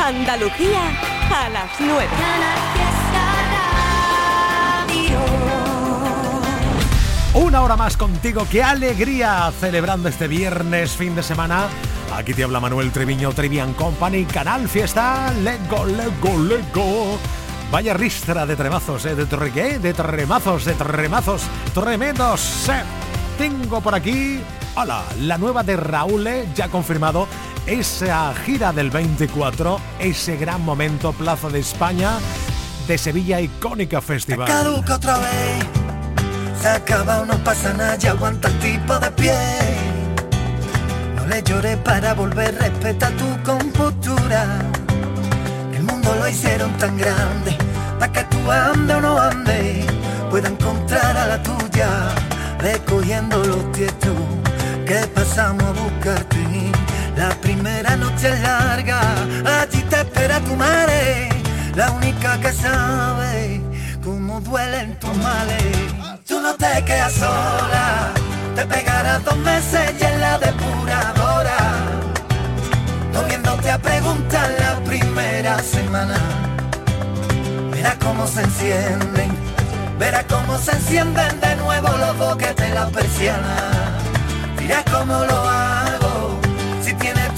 Andalucía a las 9. Una hora más contigo, qué alegría celebrando este viernes, fin de semana. Aquí te habla Manuel Treviño, Trivian Company, Canal Fiesta, Lego, Lego, Lego. Vaya ristra de tremazos, ¿eh? de tregué, de tremazos, de tremazos, tremendos. Eh. Tengo por aquí, hola, la nueva de Raúl, eh, ya confirmado, esa gira del 24, ese gran momento, Plaza de España, de Sevilla Icónica Festival. Caduca otra vez, se acaba, no pasa nada, ya aguanta el tipo de pie. No le llores para volver, respeta tu compostura. El mundo lo hicieron tan grande, para que tú ande o no ande, pueda encontrar a la tuya, recogiendo los tiestos que pasamos a buscarte. La primera noche es larga, allí te espera tu madre, la única que sabe cómo duelen tus males. Tú no te quedas sola, te pegarás dos meses y en la depuradora, no viéndote a preguntar la primera semana. Verás cómo se encienden, verás cómo se encienden de nuevo los boquetes las persianas. Dirás cómo lo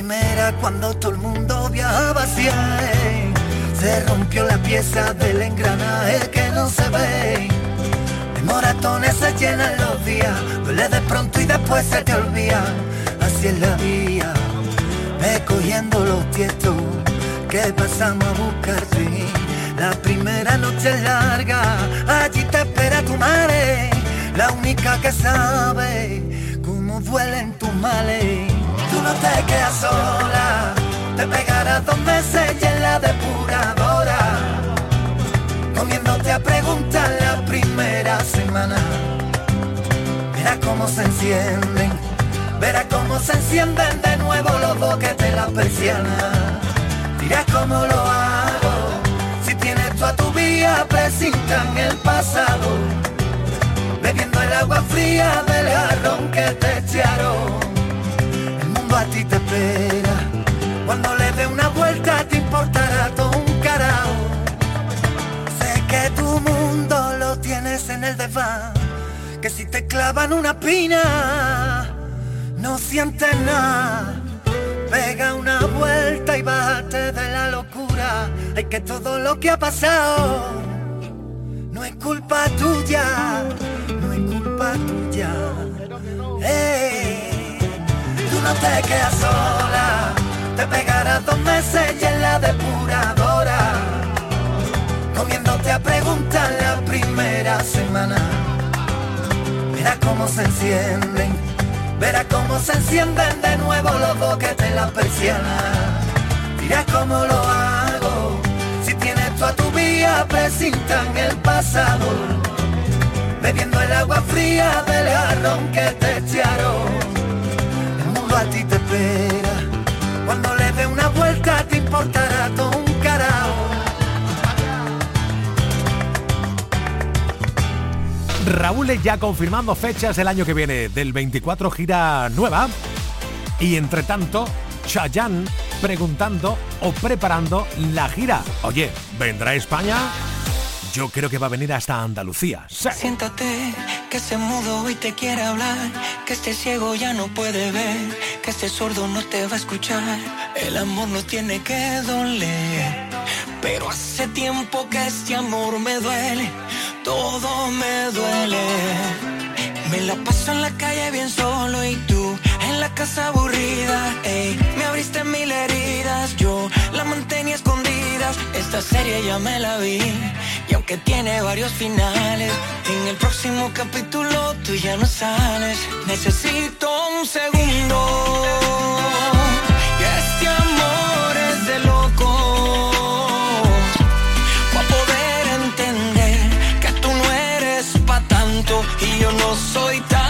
primera cuando todo el mundo viajaba hacia él. Se rompió la pieza del engranaje que no se ve. De moratones se llenan los días, duele de pronto y después se te olvida. Así es la vida, ve cogiendo los tiestos que pasamos a buscarte. La primera noche es larga, allí te espera tu madre, la única que sabe cómo duelen tus males no te quedas sola, te pegarás dos meses y en la depuradora, comiéndote a preguntar la primera semana. Verás cómo se encienden, verás cómo se encienden de nuevo los boquetes la persiana. Dirás cómo lo hago, si tienes tú a tu vía, presintan el pasado, bebiendo el agua fría del jarrón que te echaron a ti te espera. Cuando le dé una vuelta te importará todo un carajo. Sé que tu mundo lo tienes en el desván, que si te clavan una pina no sientes nada. Pega una vuelta y bájate de la locura. Hay que todo lo que ha pasado no es culpa tuya, no es culpa tuya. Hey no te quedas sola, te pegarás dos meses y en la depuradora, comiéndote a preguntar la primera semana. Verás cómo se encienden, verás cómo se encienden de nuevo los boquetes las persianas. Dirás cómo lo hago, si tienes tú a tu vía, presintan el pasado, bebiendo el agua fría del jarrón que te echaron a ti te espera. Cuando le dé una vuelta te importará todo un carajo. Raúl ya confirmando fechas el año que viene. Del 24 gira nueva. Y entre tanto, Chayanne preguntando o preparando la gira. Oye, ¿vendrá España? Yo creo que va a venir hasta Andalucía. Siéntate, que se mudo y te quiere hablar, que este ciego ya no puede ver, que este sordo no te va a escuchar. El amor no tiene que doler, pero hace tiempo que este amor me duele, todo me duele. Me la paso en la calle bien solo y tú en la casa aburrida. Ey, me abriste mil heridas, yo la mantenía escondidas. Esta serie ya me la vi y aunque tiene varios finales, en el próximo capítulo tú ya no sales. Necesito un segundo. Y este amor es de loco. Para poder entender que tú no eres pa' tanto y yo no soy tampoco.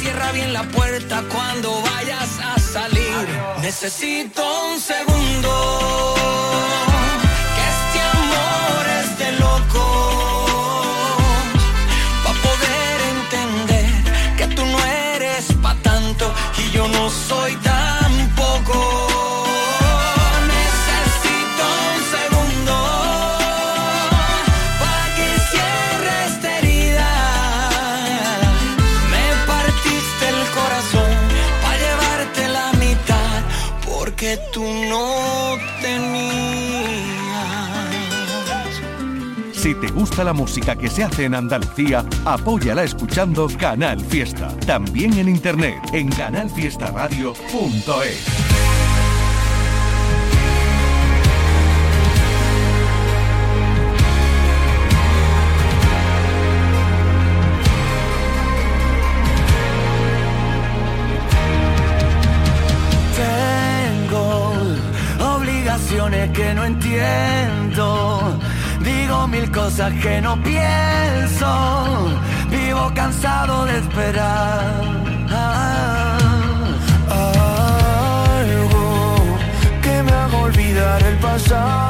Cierra bien la puerta cuando vayas a salir. Necesito un segundo. Gusta la música que se hace en Andalucía, apóyala escuchando Canal Fiesta. También en internet en canalfiestaradio.es. Tengo obligaciones que no entiendo. Mil cosas que no pienso. Vivo cansado de esperar. Algo que me haga olvidar el pasado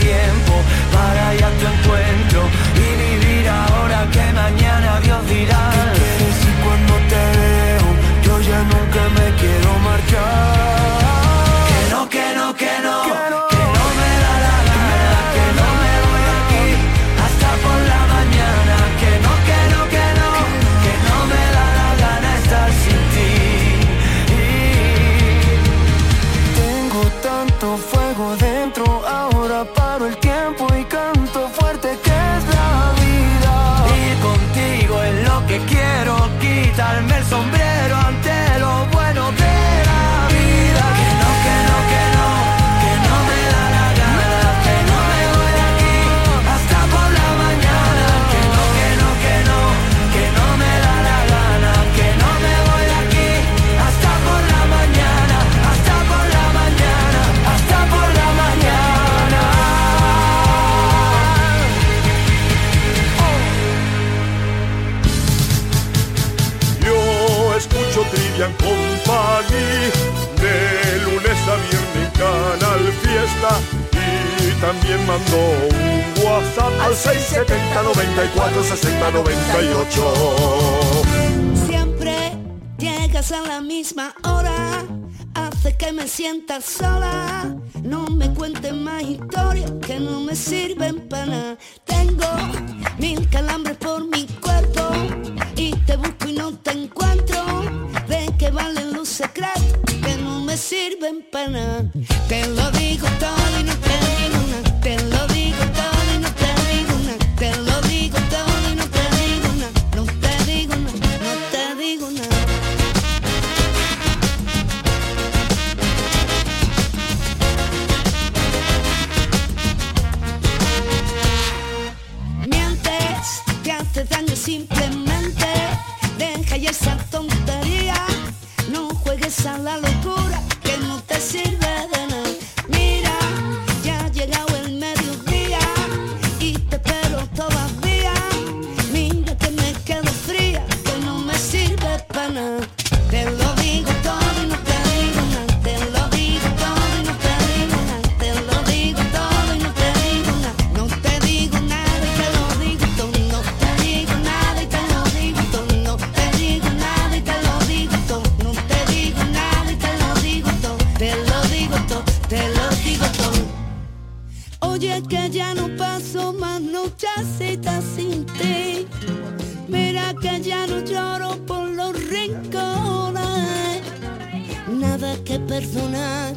Tiempo para ir a tu encuentro 670 94 60 98 Siempre llegas a la misma hora Hace que me sienta sola. No me cuentes más historias que no me sirven para nada. Tengo mil calambres por mi cuerpo Y te busco y no te encuentro. De que valen los secretos que no me sirven para nada. Te lo digo todo y no te perdonar,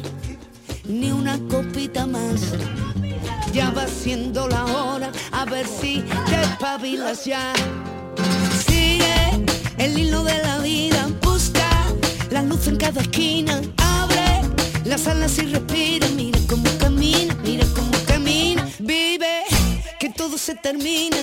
ni una copita más. Ya va siendo la hora, a ver si te espabilas ya. Sigue el hilo de la vida, busca la luz en cada esquina, abre las alas y respira, mira cómo camina, mira cómo camina, vive, que todo se termina,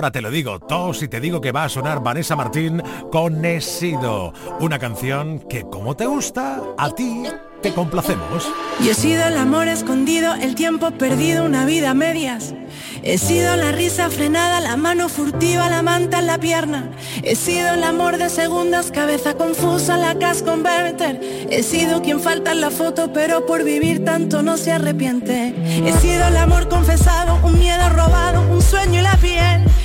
ahora te lo digo, tos y te digo que va a sonar Vanessa Martín con He sido, una canción que como te gusta, a ti te complacemos. Y he sido el amor escondido, el tiempo perdido, una vida a medias. He sido la risa frenada, la mano furtiva, la manta en la pierna. He sido el amor de segundas, cabeza confusa, la cash converter. He sido quien falta en la foto, pero por vivir tanto no se arrepiente. He sido el amor confesado, un miedo robado, un sueño y la piel.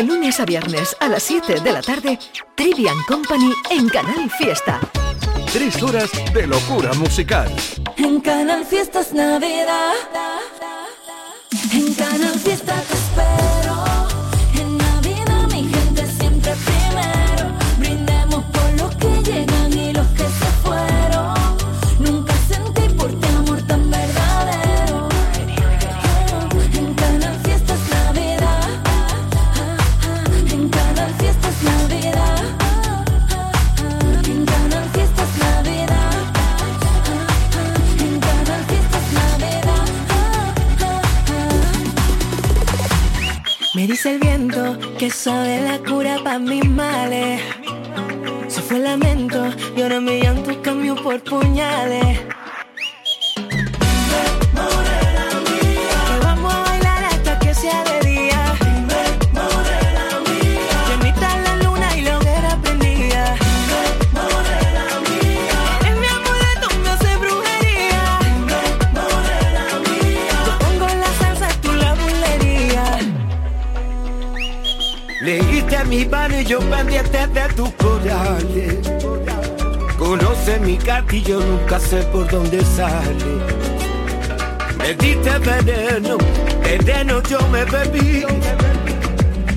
lunes a viernes a las 7 de la tarde, Trivian Company en Canal Fiesta. Tres horas de locura musical. En Canal Fiestas Navidad. Me dice el viento que sabe la cura para mis males. Se fue el lamento y ahora mi llanto cambió por puñales. Yo pendiente de tus corales. Conoce mi cartillo, nunca sé por dónde sale. Me diste veneno, veneno yo me bebí.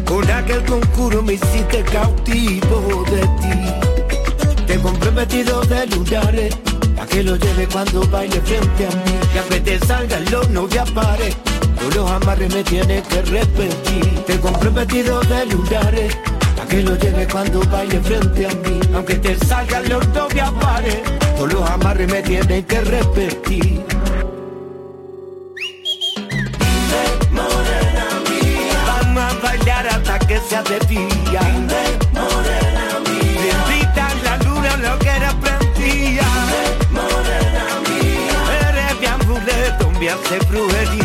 Con aquel concurso me hiciste cautivo de ti. Te compré vestido de lunares, a que lo lleve cuando baile frente a mí. Que aunque te salgan los no te pare, tú los amarres me tienes que repetir. Te compré vestido de lunares, que lo lleve cuando baile frente a mí. Aunque te salgan los no te pare, tú los amarres me tienes que repetir. Vamos a bailar hasta que sea de día. Bendita la luna, lo que era prendía. Eres mi amuleto, me hace.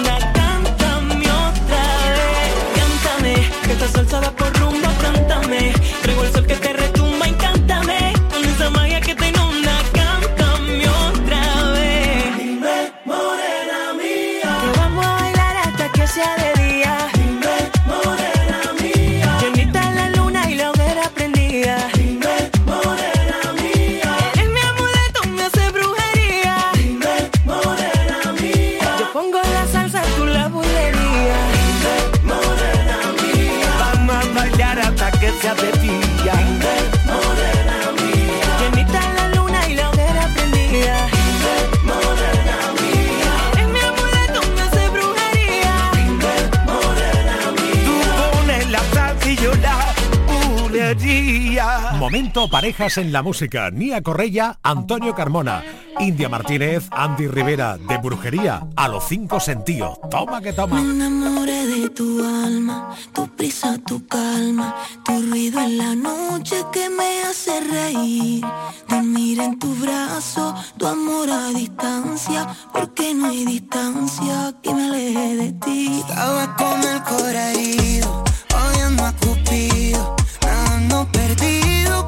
Momento parejas en la música. Nia Correia, Antonio Carmona, India Martínez, Andy Rivera, de Brujería, a los cinco sentidos. Toma que toma. Me enamoré de tu alma, tu prisa, tu calma, tu ruido en la noche que me hace reír. Dormir en tu brazo, tu amor a distancia, porque no hay distancia que me aleje de ti. Estaba con el corazón herido, odiando a Cupido, perdido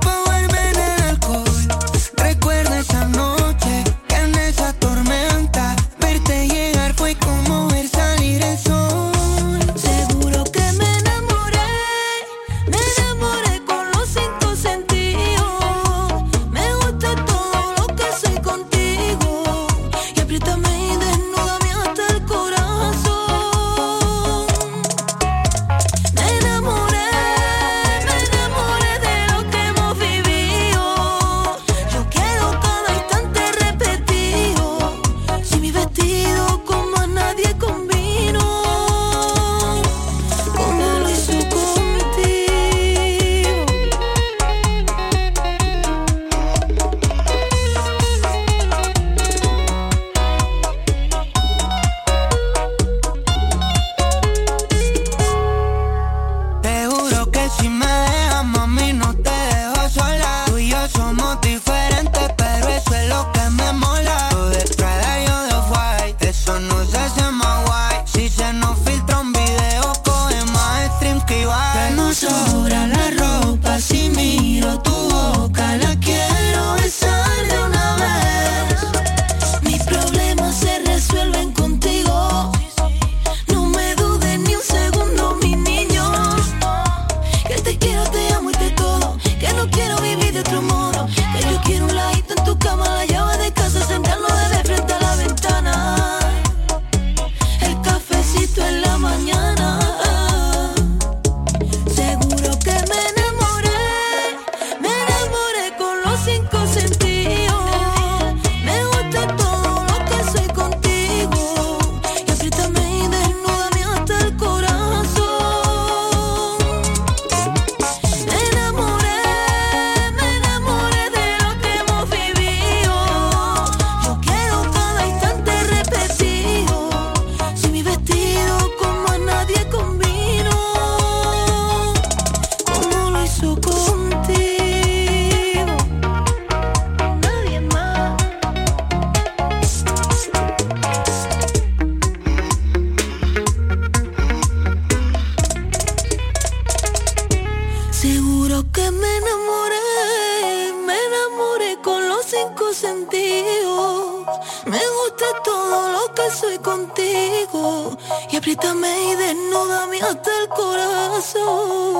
que me enamoré, me enamoré con los cinco sentidos. Me gusta todo lo que soy contigo. Y apriétame y desnúdame hasta el corazón.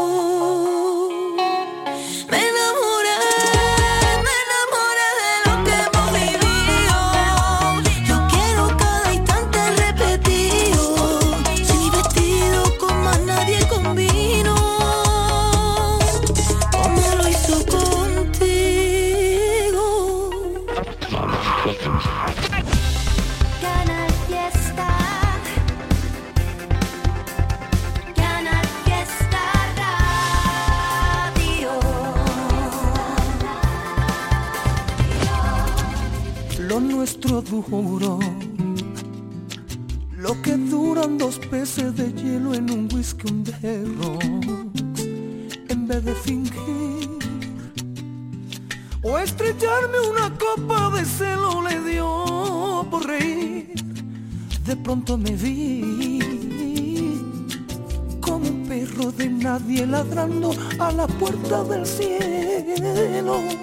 Lo que duran dos peces de hielo en un whisky un de En vez de fingir o estrellarme una copa de celo le dio por reír. De pronto me vi como un perro de nadie ladrando a la puerta del cielo.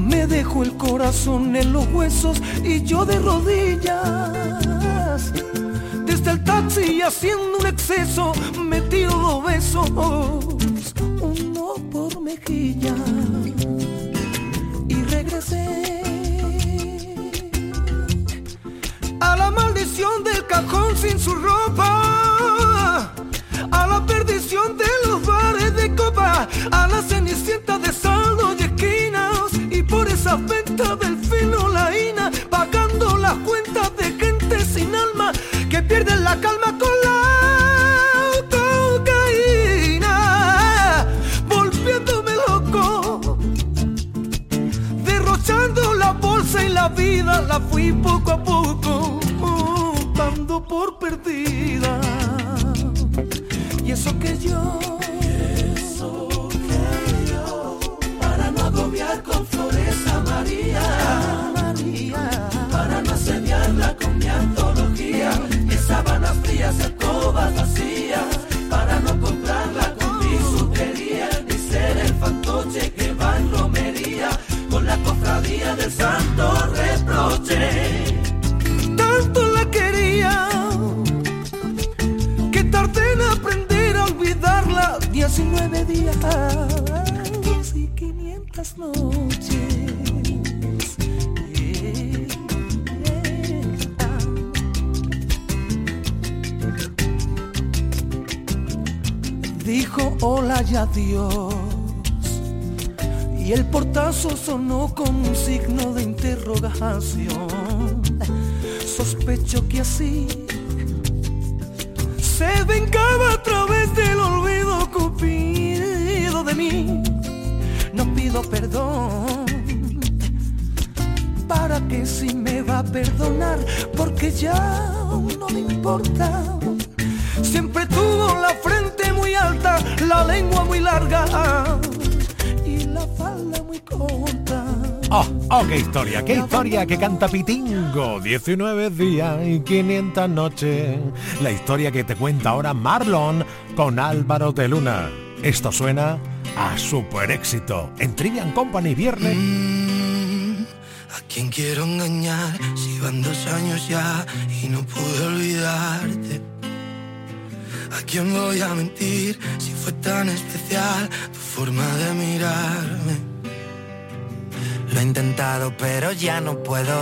me dejo el corazón en los huesos y yo de rodillas. Desde el taxi haciendo un exceso, me tiro besos, uno por mejilla. Y regresé a la maldición del cajón sin su ropa, a la perdición de los bares de copa, a la cenicienta por esa venta del filo laína, pagando las cuentas de gente sin alma que pierden la calma con la cocaína, volviéndome loco, derrochando la bolsa y la vida, la fui poco a poco, 19 días noches. Dijo hola y adiós. Y el portazo sonó como un signo de interrogación. Sospecho que así se vengaba pido perdón. ¿Para que si me va a perdonar? Porque ya no me importa. Siempre tuvo la frente muy alta, la lengua muy larga y la falda muy corta. Oh, oh, qué historia, qué historia que canta Pitingo. 19 días y 500 noches. La historia que te cuenta ahora Marlon con Álvaro de Luna. Esto suena a super éxito en Trivian Company viernes. Mm, ¿A quién quiero engañar si van dos años ya y no pude olvidarte? ¿A quién voy a mentir si fue tan especial tu forma de mirarme? Lo he intentado pero ya no puedo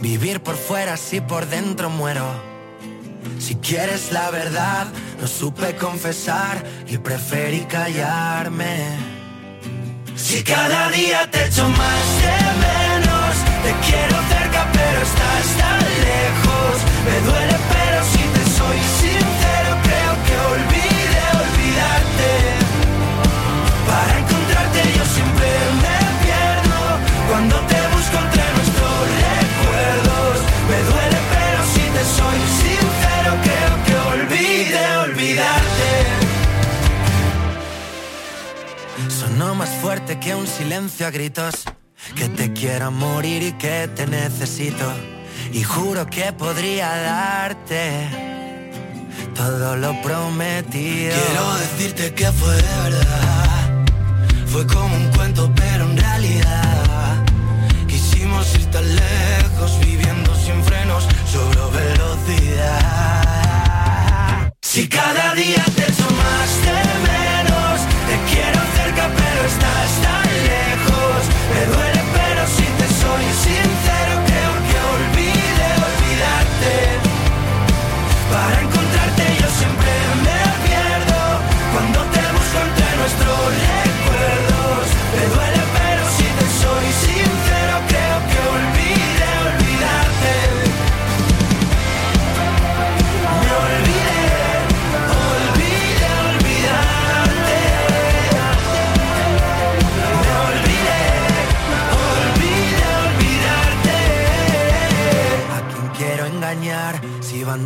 vivir por fuera si por dentro muero. Si quieres la verdad, no supe confesar y preferí callarme. Si cada día te echo más de menos, te quiero cerca pero estás tan lejos. Me duele pero si te soy que un silencio a gritos. Que te quiero morir y que te necesito. Y juro que podría darte todo lo prometido. Quiero decirte que fue de verdad. Fue como un cuento, pero en realidad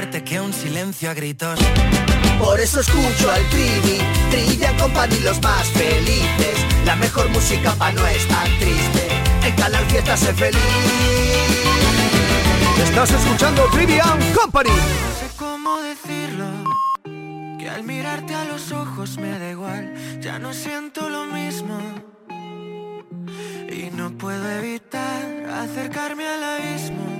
fuerte que un silencio a gritos. Por eso escucho al Trivi, Trivian Company los más felices. La mejor música pa' no estar triste. En Canal Fiesta sé feliz. Estás escuchando Trivian Company. No sé cómo decirlo, que al mirarte a los ojos me da igual, ya no siento lo mismo. Y no puedo evitar acercarme al abismo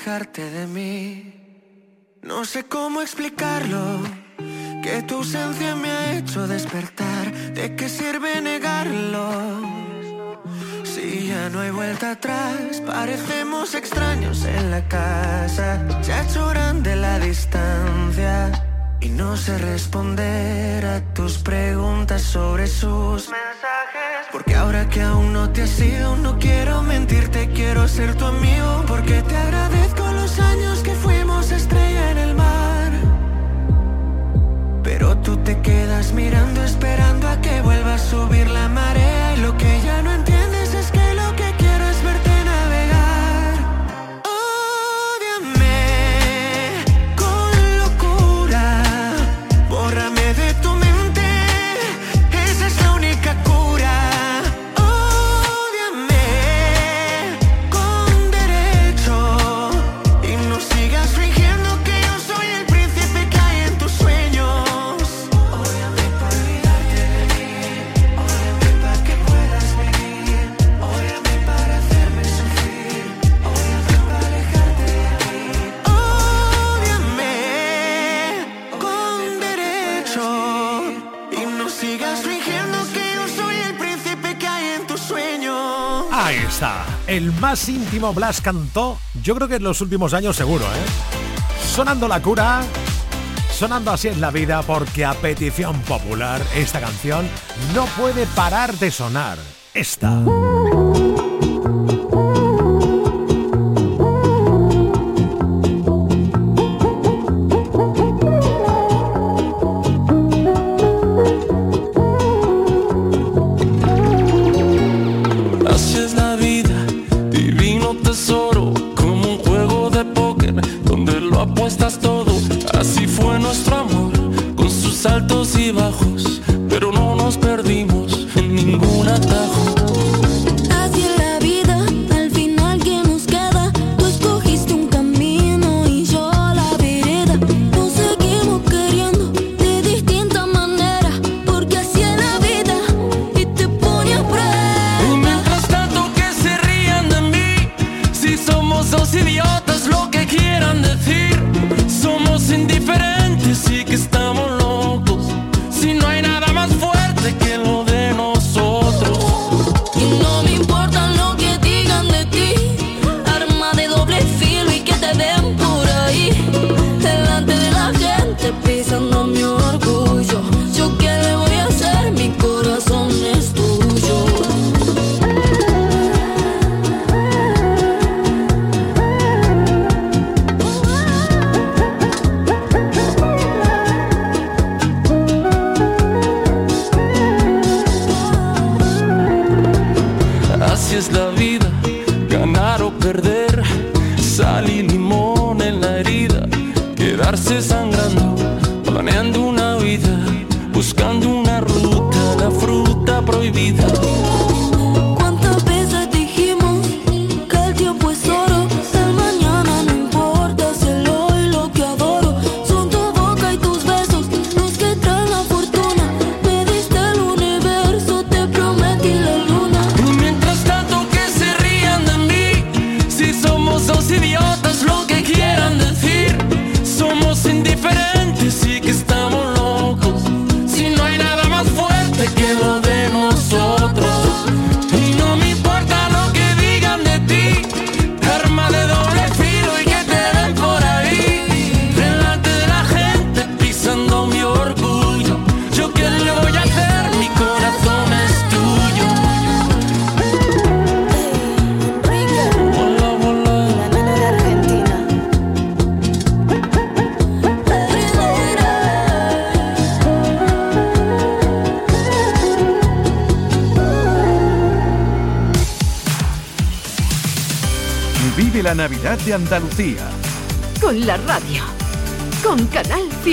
alejarte de mí. No sé cómo explicarlo. Que tu ausencia me ha hecho despertar. ¿De qué sirve negarlo? Si ya no hay vuelta atrás, parecemos extraños en la casa. Ya choran de la distancia. Y no sé responder a tus preguntas sobre sus mensajes. Porque ahora que aún no te has ido, no quiero mentirte, quiero ser tu amigo. Porque te agradezco los años que fuimos estrella en el mar. Pero tú te quedas mirando, esperando a que vuelva a subir la marea. Más íntimo Blas cantó, yo creo que en los últimos años seguro, ¿eh? Sonando la cura, sonando así es la vida porque a petición popular esta canción no puede parar de sonar. Esta.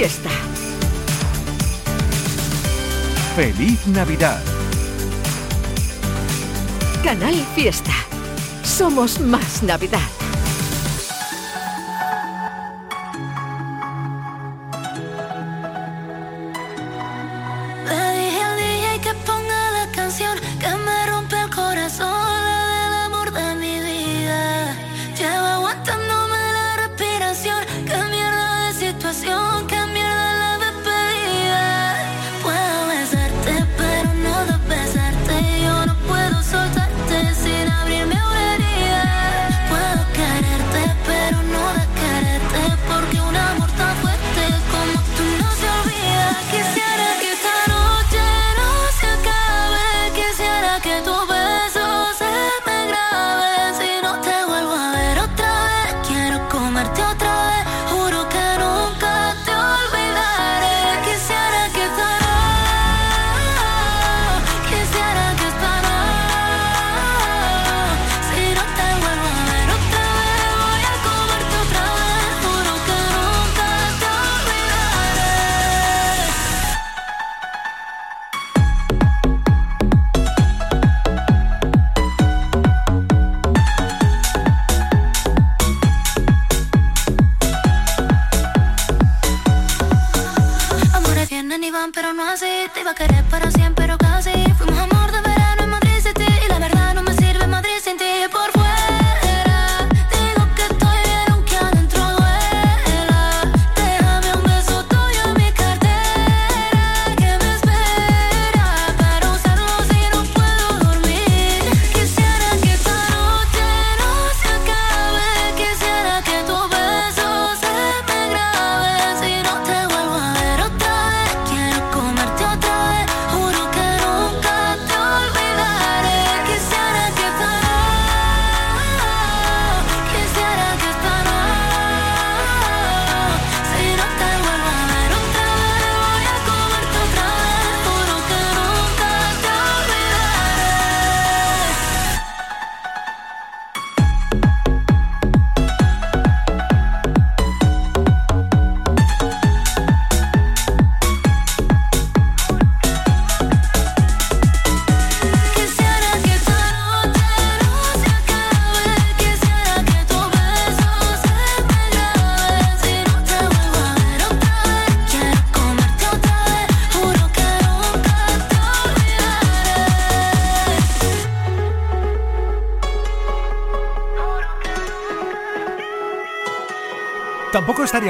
Fiesta. Feliz Navidad. Canal Fiesta. Somos más Navidad.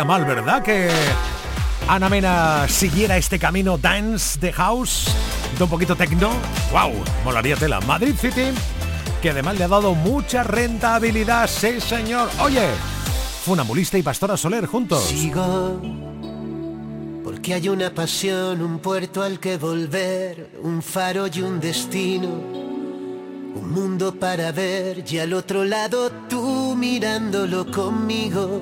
Mal, ¿verdad? Que Ana Mena siguiera este camino dance de house, de un poquito techno. ¡Wow! Molaría tela. Madrid City, que además le ha dado mucha rentabilidad. Sí, señor. Oye, funambulista y pastora Soler juntos. Sigo, porque hay una pasión, un puerto al que volver, un faro y un destino. Un mundo para ver y al otro lado tú mirándolo conmigo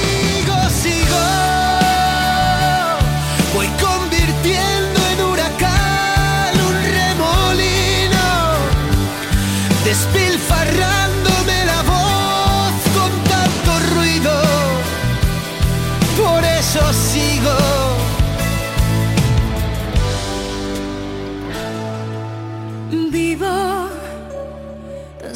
sigo. Voy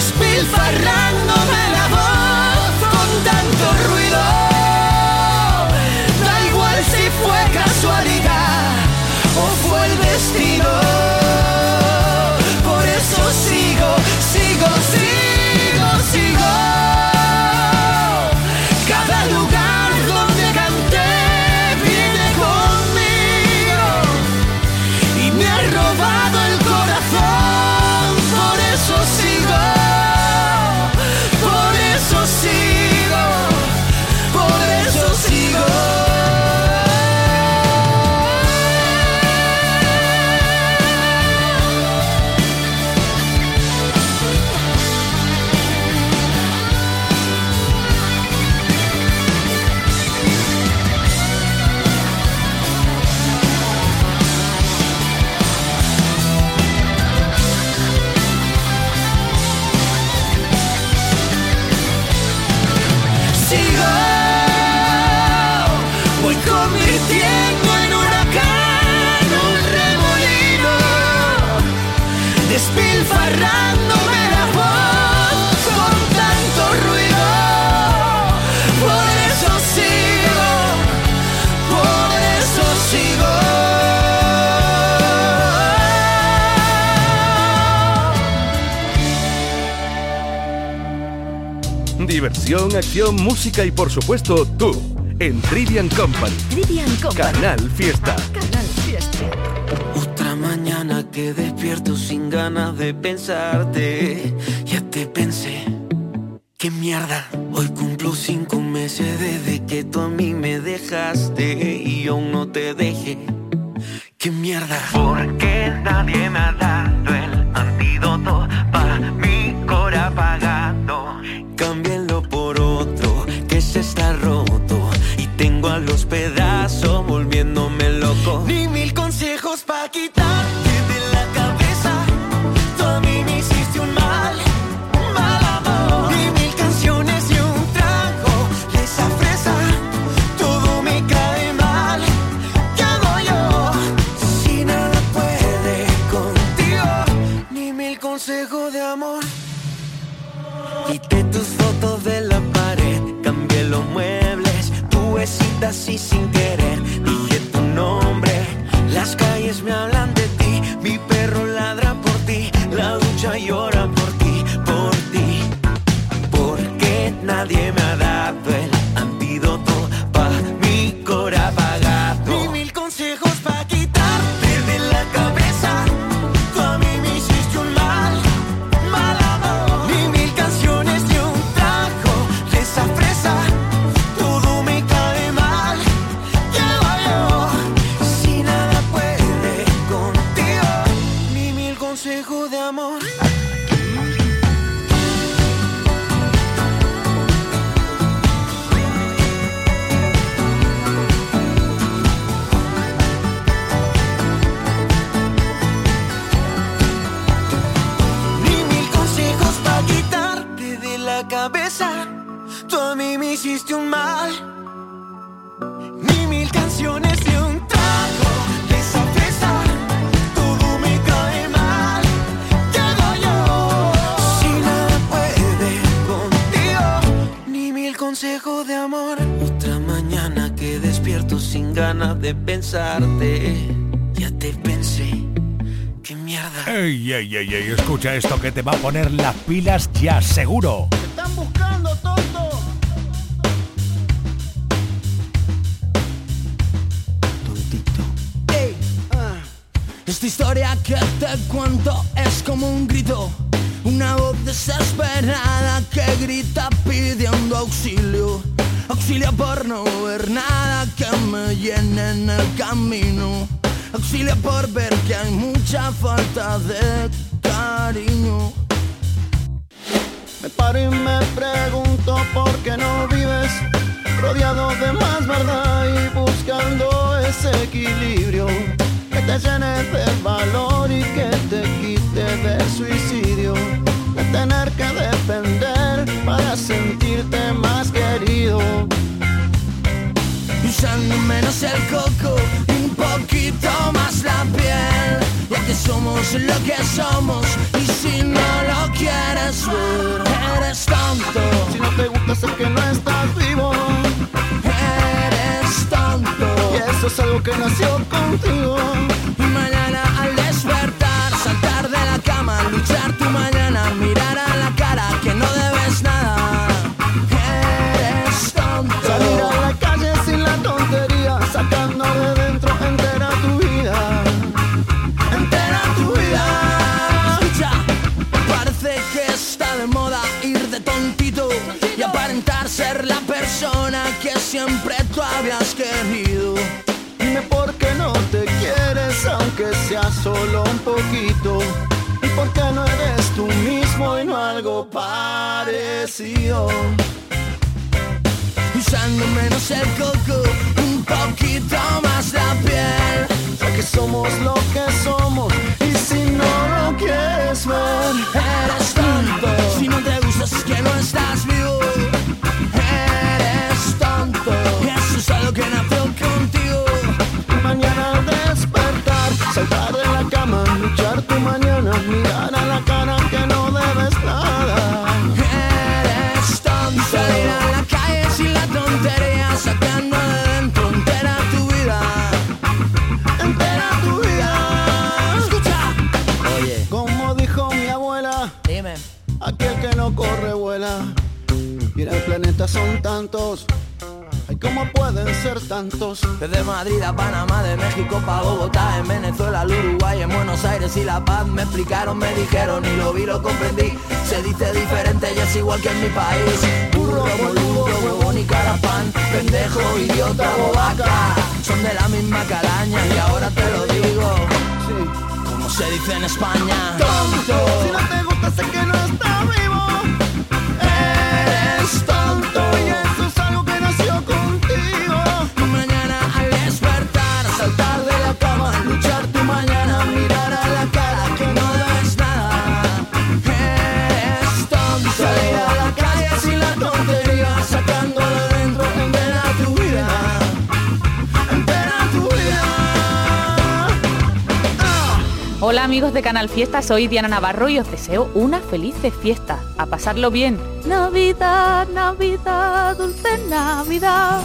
despilfarrándome Diversión, acción, música y por supuesto tú en Trivian Company. Trivian Company. Canal Fiesta. Canal Fiesta. Otra mañana que despierto sin ganas de pensarte. Ya te pensé. Qué mierda. Hoy cumplo cinco meses desde que tú a mí me dejaste y aún no te dejé. Qué mierda. Porque nadie me ha dado de amor. Otra mañana que despierto sin ganas de pensarte. Ya te pensé. Qué mierda. Ey, ey, ey, ey, escucha esto que te va a poner las pilas ya seguro. están buscando, tonto. Ey, ah. Esta historia que te cuento es como un grito, una voz desesperada que grita pidiendo auxilio, auxilio por no ver nada que me llene en el camino, auxilio por ver que hay mucha falta de cariño. Me paro y me pregunto por qué no vives rodeado de más verdad y buscando ese equilibrio que te llene de valor y que te quite del suicidio, de tener que depender para sentirte más querido. Usando menos el coco y un poquito más la piel. Ya que somos lo que somos Y si no lo quieres ver Eres tonto. Si no te gusta sé que no estás vivo. Eres tonto eso es algo que nació contigo Y mañana al despertar Saltar de la cama, luchar tu mañana Mirar a la cara que no debes nada Eres tonto Salir a la calle sin la tontería Sacando de dentro entera tu vida entera tu vida. Escucha, parece que está de moda ir de tontito y aparentar ser la persona que siempre tú habías querido. Solo un poquito. Y por qué no eres tú mismo y no algo parecido Usando menos el coco, un poquito más la piel. Ya que somos lo que somos y si no lo quieres ver Eres tonto, si no te gustas es que no estás son tantos, ay, ¿cómo pueden ser tantos? Desde Madrid a Panamá, de México pa' Bogotá, en Venezuela, al Uruguay, en Buenos Aires y La Paz. Me explicaron, me dijeron y lo vi, lo comprendí. Se dice diferente y es igual que en mi país. Burro, boludo, huevón y carapán. Pendejo, idiota, bobaca. Son de la misma calaña y ahora te lo digo. Como se dice en España. tonto. Si no te gusta, sé que no está vivo. Eres tonto. Hola amigos de Canal Fiesta, soy Diana Navarro y os deseo una feliz fiesta. A pasarlo bien. Navidad, Navidad, dulce Navidad.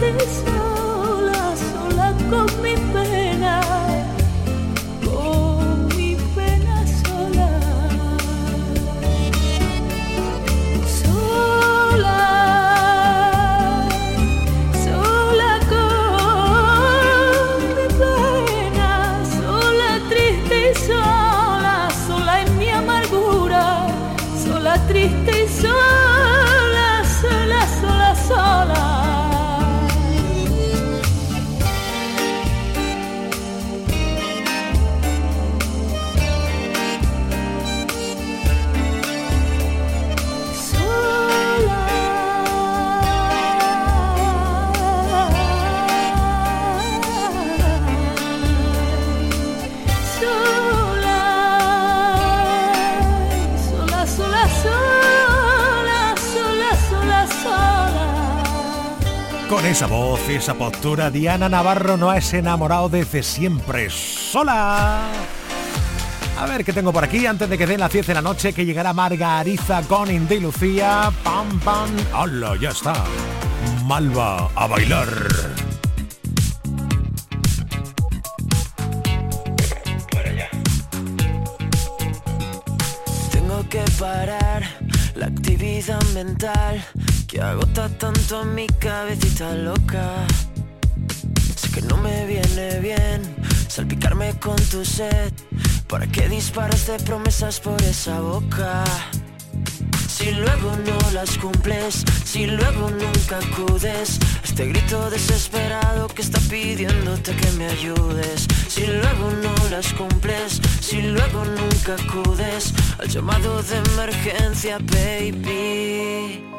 this esa postura, Diana Navarro no es enamorado desde siempre. ¡Sola! A ver qué tengo por aquí antes de que den las 10 de la noche, que llegará Margariza con Indy Lucía. ¡Pam, pam! ¡Hola! Ya está. Malva a bailar. Tengo que parar la actividad mental que agota tanto a mi cabecita loca. Sé que no me viene bien salpicarme con tu sed. ¿Para qué disparas de promesas por esa boca? Si luego no las cumples, si luego nunca acudes a este grito desesperado que está pidiéndote que me ayudes. Si luego no las cumples, si luego nunca acudes al llamado de emergencia, baby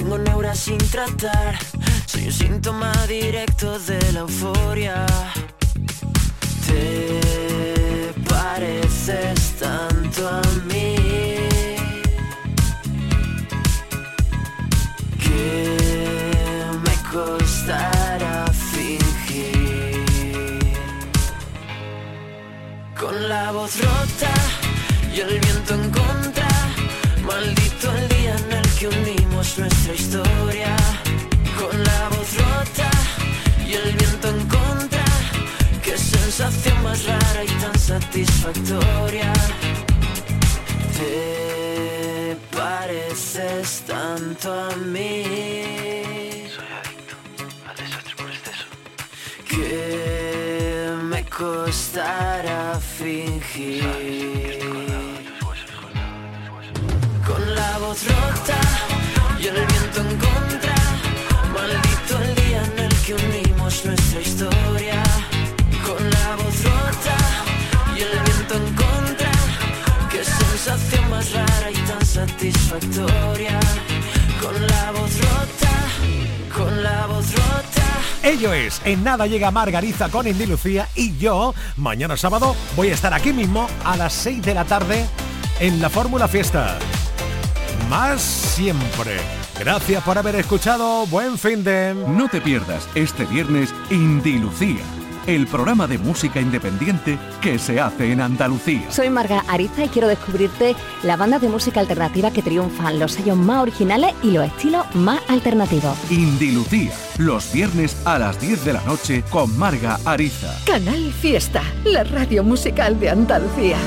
tengo neuras sin tratar. Soy un síntoma directo de la euforia. Te pareces tanto a mí que me costará fingir. Con la voz rota y el unimos nuestra historia. Con la voz rota y el viento en contra. Qué sensación más rara y tan satisfactoria. Te pareces tanto a mí. Soy adicto al desastre por exceso. Que me costará fingir. Con la voz rota y el viento en contra. Maldito el día en el que unimos nuestra historia. Con la voz rota y el viento en contra. Qué sensación más rara y tan satisfactoria. Con la voz rota, con la voz rota. Ello es, en nada llega Margariza con Indy Lucía y yo, mañana sábado, voy a estar aquí mismo a las 6 de la tarde en la Fórmula Fiesta. Más siempre. Gracias por haber escuchado. Buen fin de... No te pierdas este viernes Indy Lucía, el programa de música independiente que se hace en Andalucía. Soy Marga Ariza y quiero descubrirte la banda de música alternativa que triunfan, los sellos más originales y los estilos más alternativos. Indy Lucía, los viernes a las 10 de la noche con Marga Ariza. Canal Fiesta, la radio musical de Andalucía.